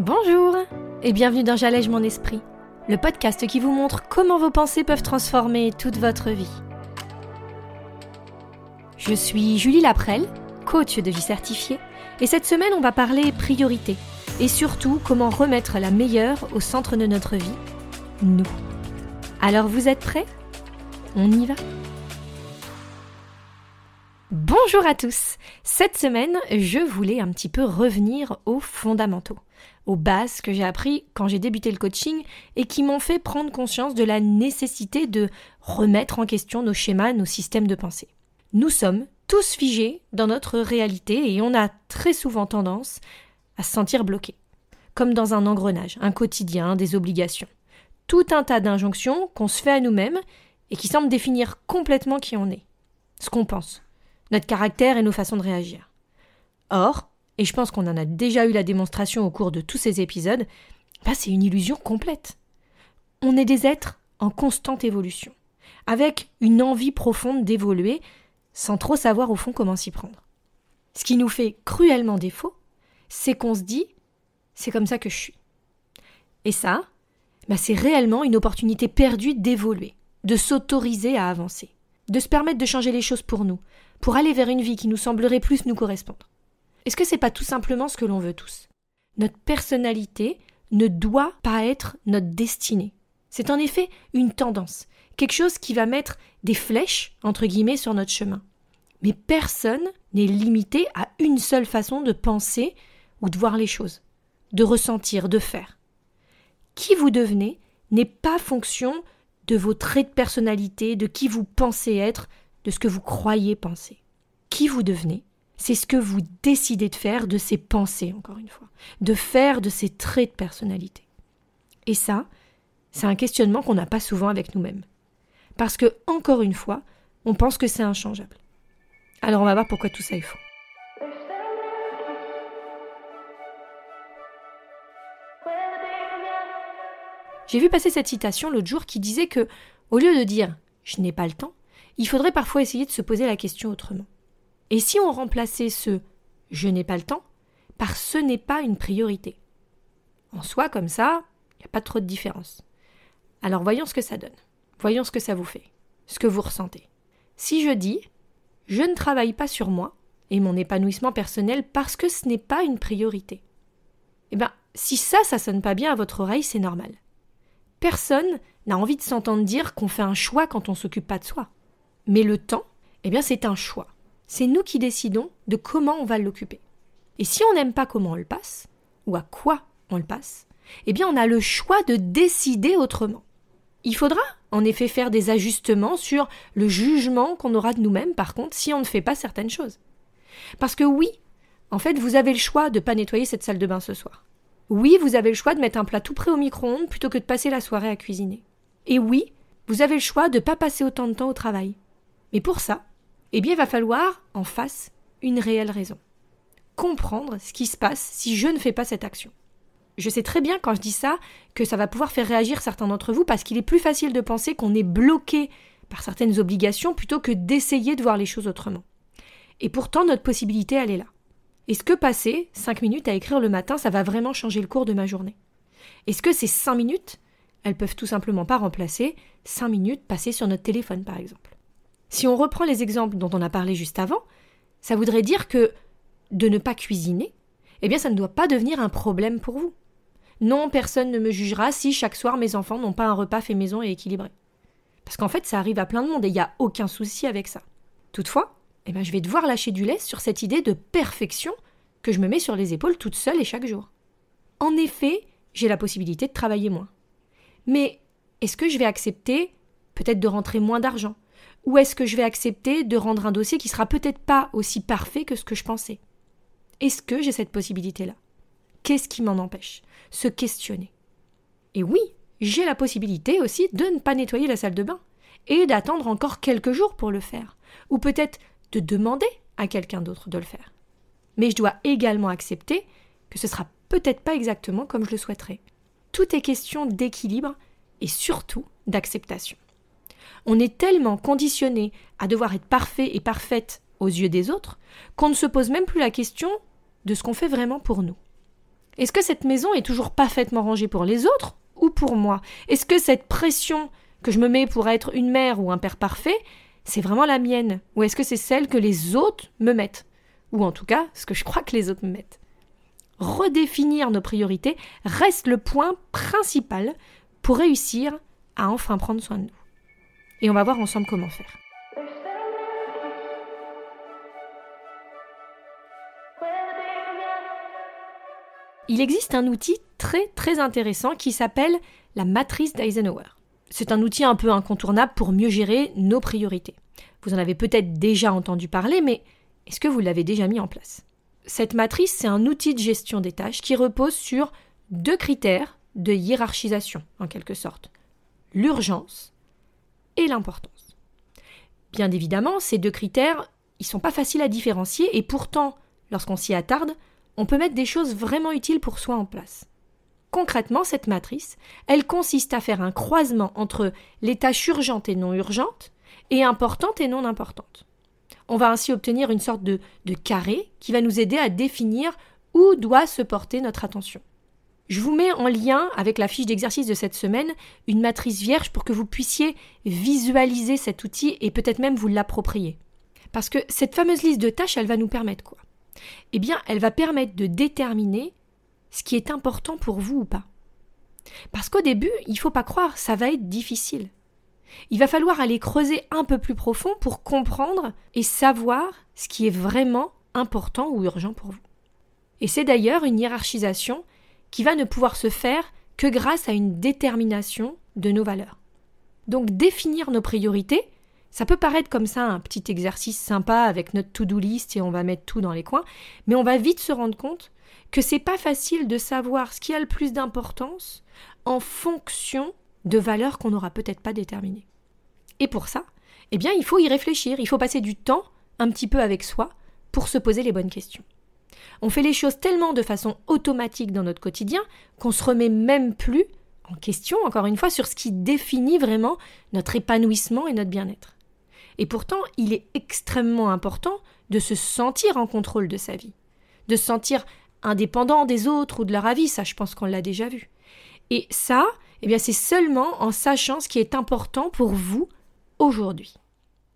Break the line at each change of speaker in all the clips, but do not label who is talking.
Bonjour et bienvenue dans J'allège mon esprit, le podcast qui vous montre comment vos pensées peuvent transformer toute votre vie. Je suis Julie Laprelle, coach de vie certifiée, et cette semaine on va parler priorité et surtout comment remettre la meilleure au centre de notre vie, nous. Alors vous êtes prêts? On y va? Bonjour à tous Cette semaine, je voulais un petit peu revenir aux fondamentaux, aux bases que j'ai appris quand j'ai débuté le coaching et qui m'ont fait prendre conscience de la nécessité de remettre en question nos schémas, nos systèmes de pensée. Nous sommes tous figés dans notre réalité et on a très souvent tendance à se sentir bloqué, comme dans un engrenage, un quotidien, des obligations. Tout un tas d'injonctions qu'on se fait à nous-mêmes et qui semblent définir complètement qui on est, ce qu'on pense, notre caractère et nos façons de réagir. Or, et je pense qu'on en a déjà eu la démonstration au cours de tous ces épisodes, bah c'est une illusion complète. On est des êtres en constante évolution, avec une envie profonde d'évoluer, sans trop savoir au fond comment s'y prendre. Ce qui nous fait cruellement défaut, c'est qu'on se dit c'est comme ça que je suis. Et ça, bah c'est réellement une opportunité perdue d'évoluer, de s'autoriser à avancer, de se permettre de changer les choses pour nous, pour aller vers une vie qui nous semblerait plus nous correspondre. Est-ce que c'est pas tout simplement ce que l'on veut tous? Notre personnalité ne doit pas être notre destinée. C'est en effet une tendance, quelque chose qui va mettre des flèches, entre guillemets, sur notre chemin. Mais personne n'est limité à une seule façon de penser ou de voir les choses, de ressentir, de faire. Qui vous devenez n'est pas fonction de vos traits de personnalité, de qui vous pensez être, de ce que vous croyez penser. Qui vous devenez, c'est ce que vous décidez de faire de ces pensées, encore une fois, de faire de ces traits de personnalité. Et ça, c'est un questionnement qu'on n'a pas souvent avec nous-mêmes. Parce que, encore une fois, on pense que c'est inchangeable. Alors on va voir pourquoi tout ça est faux. J'ai vu passer cette citation l'autre jour qui disait que, au lieu de dire je n'ai pas le temps, il faudrait parfois essayer de se poser la question autrement. Et si on remplaçait ce je n'ai pas le temps par ce n'est pas une priorité En soi, comme ça, il n'y a pas trop de différence. Alors voyons ce que ça donne. Voyons ce que ça vous fait, ce que vous ressentez. Si je dis je ne travaille pas sur moi et mon épanouissement personnel parce que ce n'est pas une priorité. Eh bien, si ça, ça sonne pas bien à votre oreille, c'est normal. Personne n'a envie de s'entendre dire qu'on fait un choix quand on s'occupe pas de soi. Mais le temps, eh bien, c'est un choix. C'est nous qui décidons de comment on va l'occuper. Et si on n'aime pas comment on le passe, ou à quoi on le passe, eh bien, on a le choix de décider autrement. Il faudra, en effet, faire des ajustements sur le jugement qu'on aura de nous-mêmes, par contre, si on ne fait pas certaines choses. Parce que oui, en fait, vous avez le choix de ne pas nettoyer cette salle de bain ce soir. Oui, vous avez le choix de mettre un plat tout prêt au micro-ondes plutôt que de passer la soirée à cuisiner. Et oui, vous avez le choix de ne pas passer autant de temps au travail. Mais pour ça, eh bien, il va falloir, en face, une réelle raison. Comprendre ce qui se passe si je ne fais pas cette action. Je sais très bien quand je dis ça que ça va pouvoir faire réagir certains d'entre vous parce qu'il est plus facile de penser qu'on est bloqué par certaines obligations plutôt que d'essayer de voir les choses autrement. Et pourtant, notre possibilité, elle est là. Est-ce que passer 5 minutes à écrire le matin, ça va vraiment changer le cours de ma journée Est-ce que ces 5 minutes, elles peuvent tout simplement pas remplacer 5 minutes passées sur notre téléphone, par exemple si on reprend les exemples dont on a parlé juste avant, ça voudrait dire que de ne pas cuisiner, eh bien ça ne doit pas devenir un problème pour vous. Non, personne ne me jugera si chaque soir mes enfants n'ont pas un repas fait maison et équilibré. Parce qu'en fait, ça arrive à plein de monde et il n'y a aucun souci avec ça. Toutefois, eh bien, je vais devoir lâcher du lait sur cette idée de perfection que je me mets sur les épaules toute seule et chaque jour. En effet, j'ai la possibilité de travailler moins. Mais est-ce que je vais accepter peut-être de rentrer moins d'argent? Ou est-ce que je vais accepter de rendre un dossier qui sera peut-être pas aussi parfait que ce que je pensais? Est-ce que j'ai cette possibilité-là? Qu'est-ce qui m'en empêche? Se questionner. Et oui, j'ai la possibilité aussi de ne pas nettoyer la salle de bain et d'attendre encore quelques jours pour le faire, ou peut-être de demander à quelqu'un d'autre de le faire. Mais je dois également accepter que ce sera peut-être pas exactement comme je le souhaiterais. Tout est question d'équilibre et surtout d'acceptation. On est tellement conditionné à devoir être parfait et parfaite aux yeux des autres qu'on ne se pose même plus la question de ce qu'on fait vraiment pour nous. Est-ce que cette maison est toujours parfaitement rangée pour les autres ou pour moi? Est-ce que cette pression que je me mets pour être une mère ou un père parfait, c'est vraiment la mienne? Ou est-ce que c'est celle que les autres me mettent? Ou en tout cas, ce que je crois que les autres me mettent? Redéfinir nos priorités reste le point principal pour réussir à enfin prendre soin de nous. Et on va voir ensemble comment faire. Il existe un outil très très intéressant qui s'appelle la matrice d'Eisenhower. C'est un outil un peu incontournable pour mieux gérer nos priorités. Vous en avez peut-être déjà entendu parler, mais est-ce que vous l'avez déjà mis en place? Cette matrice, c'est un outil de gestion des tâches qui repose sur deux critères de hiérarchisation, en quelque sorte. L'urgence l'importance. Bien évidemment, ces deux critères, ils sont pas faciles à différencier et pourtant, lorsqu'on s'y attarde, on peut mettre des choses vraiment utiles pour soi en place. Concrètement, cette matrice, elle consiste à faire un croisement entre les tâches urgentes et non urgentes, et importantes et non importantes. On va ainsi obtenir une sorte de carré qui va nous aider à définir où doit se porter notre attention. Je vous mets en lien avec la fiche d'exercice de cette semaine une matrice vierge pour que vous puissiez visualiser cet outil et peut-être même vous l'approprier. Parce que cette fameuse liste de tâches, elle va nous permettre quoi? Eh bien, elle va permettre de déterminer ce qui est important pour vous ou pas. Parce qu'au début, il ne faut pas croire, ça va être difficile. Il va falloir aller creuser un peu plus profond pour comprendre et savoir ce qui est vraiment important ou urgent pour vous. Et c'est d'ailleurs une hiérarchisation qui va ne pouvoir se faire que grâce à une détermination de nos valeurs. Donc définir nos priorités, ça peut paraître comme ça un petit exercice sympa avec notre to-do list et on va mettre tout dans les coins, mais on va vite se rendre compte que c'est pas facile de savoir ce qui a le plus d'importance en fonction de valeurs qu'on n'aura peut-être pas déterminées. Et pour ça, eh bien, il faut y réfléchir, il faut passer du temps un petit peu avec soi pour se poser les bonnes questions. On fait les choses tellement de façon automatique dans notre quotidien qu'on se remet même plus en question, encore une fois, sur ce qui définit vraiment notre épanouissement et notre bien-être. Et pourtant, il est extrêmement important de se sentir en contrôle de sa vie, de se sentir indépendant des autres ou de leur avis, ça je pense qu'on l'a déjà vu. Et ça, eh bien c'est seulement en sachant ce qui est important pour vous aujourd'hui.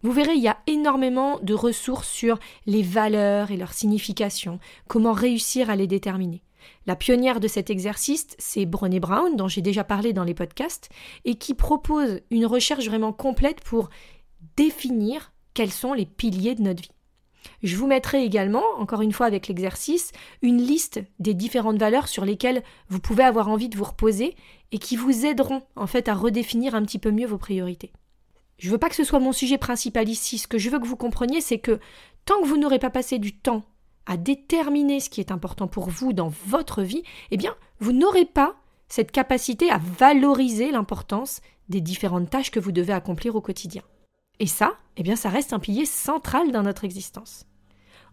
Vous verrez, il y a énormément de ressources sur les valeurs et leur signification, comment réussir à les déterminer. La pionnière de cet exercice, c'est Brené Brown, dont j'ai déjà parlé dans les podcasts, et qui propose une recherche vraiment complète pour définir quels sont les piliers de notre vie. Je vous mettrai également, encore une fois avec l'exercice, une liste des différentes valeurs sur lesquelles vous pouvez avoir envie de vous reposer et qui vous aideront en fait à redéfinir un petit peu mieux vos priorités. Je ne veux pas que ce soit mon sujet principal ici, ce que je veux que vous compreniez, c'est que tant que vous n'aurez pas passé du temps à déterminer ce qui est important pour vous dans votre vie, eh bien, vous n'aurez pas cette capacité à valoriser l'importance des différentes tâches que vous devez accomplir au quotidien. Et ça, eh bien, ça reste un pilier central dans notre existence.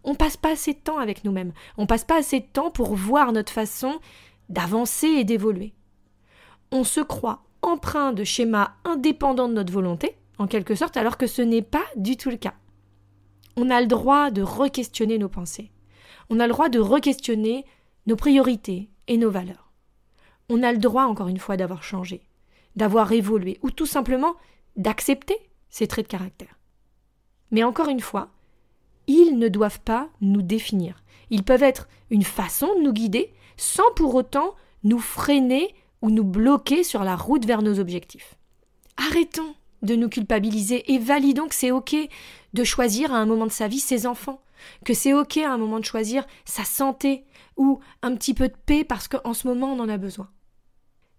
On passe pas assez de temps avec nous-mêmes. On passe pas assez de temps pour voir notre façon d'avancer et d'évoluer. On se croit empreint de schémas indépendants de notre volonté, en quelque sorte, alors que ce n'est pas du tout le cas. On a le droit de re-questionner nos pensées. On a le droit de re-questionner nos priorités et nos valeurs. On a le droit, encore une fois, d'avoir changé, d'avoir évolué, ou tout simplement d'accepter ces traits de caractère. Mais encore une fois, ils ne doivent pas nous définir. Ils peuvent être une façon de nous guider sans pour autant nous freiner ou nous bloquer sur la route vers nos objectifs. Arrêtons de nous culpabiliser et validons que c'est OK de choisir à un moment de sa vie ses enfants, que c'est OK à un moment de choisir sa santé ou un petit peu de paix parce qu'en ce moment on en a besoin.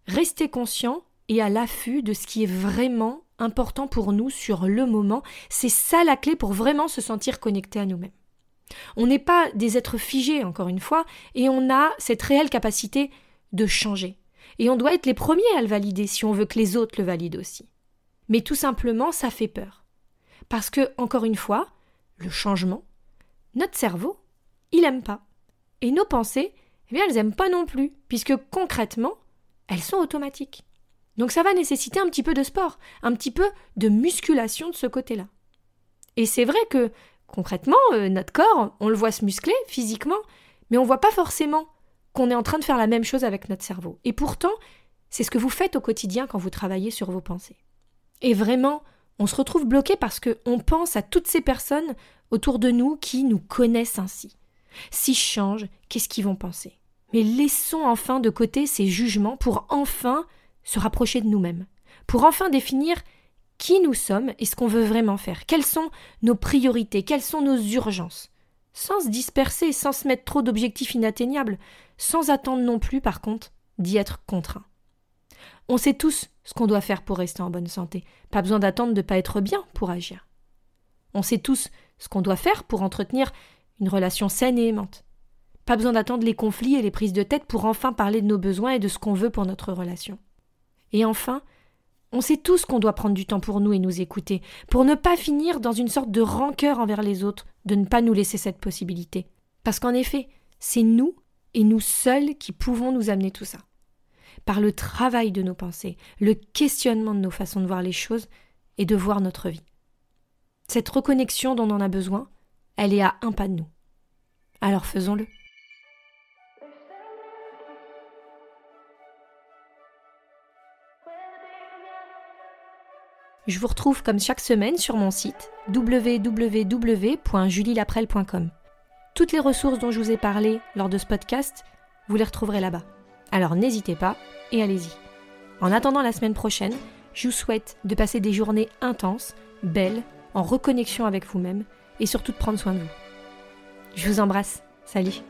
Restez conscient et à l'affût de ce qui est vraiment important pour nous sur le moment. C'est ça la clé pour vraiment se sentir connecté à nous-mêmes. On n'est pas des êtres figés, encore une fois, et on a cette réelle capacité de changer. Et on doit être les premiers à le valider si on veut que les autres le valident aussi. Mais tout simplement, ça fait peur. Parce que, encore une fois, le changement, notre cerveau, il aime pas. Et nos pensées, eh bien, elles n'aiment pas non plus, puisque concrètement, elles sont automatiques. Donc ça va nécessiter un petit peu de sport, un petit peu de musculation de ce côté-là. Et c'est vrai que, concrètement, euh, notre corps, on le voit se muscler physiquement, mais on ne voit pas forcément qu'on est en train de faire la même chose avec notre cerveau. Et pourtant, c'est ce que vous faites au quotidien quand vous travaillez sur vos pensées. Et vraiment, on se retrouve bloqué parce qu'on pense à toutes ces personnes autour de nous qui nous connaissent ainsi. Si je change, qu'est-ce qu'ils vont penser? Mais laissons enfin de côté ces jugements pour enfin se rapprocher de nous-mêmes, pour enfin définir qui nous sommes et ce qu'on veut vraiment faire, quelles sont nos priorités, quelles sont nos urgences, sans se disperser, sans se mettre trop d'objectifs inatteignables, sans attendre non plus, par contre, d'y être contraint. On sait tous ce qu'on doit faire pour rester en bonne santé, pas besoin d'attendre de ne pas être bien pour agir. On sait tous ce qu'on doit faire pour entretenir une relation saine et aimante. Pas besoin d'attendre les conflits et les prises de tête pour enfin parler de nos besoins et de ce qu'on veut pour notre relation. Et enfin, on sait tous qu'on doit prendre du temps pour nous et nous écouter, pour ne pas finir dans une sorte de rancœur envers les autres, de ne pas nous laisser cette possibilité. Parce qu'en effet, c'est nous et nous seuls qui pouvons nous amener tout ça. Par le travail de nos pensées, le questionnement de nos façons de voir les choses et de voir notre vie. Cette reconnexion dont on a besoin, elle est à un pas de nous. Alors faisons-le. Je vous retrouve comme chaque semaine sur mon site www.julielaprel.com. Toutes les ressources dont je vous ai parlé lors de ce podcast, vous les retrouverez là-bas. Alors n'hésitez pas et allez-y. En attendant la semaine prochaine, je vous souhaite de passer des journées intenses, belles, en reconnexion avec vous-même et surtout de prendre soin de vous. Je vous embrasse. Salut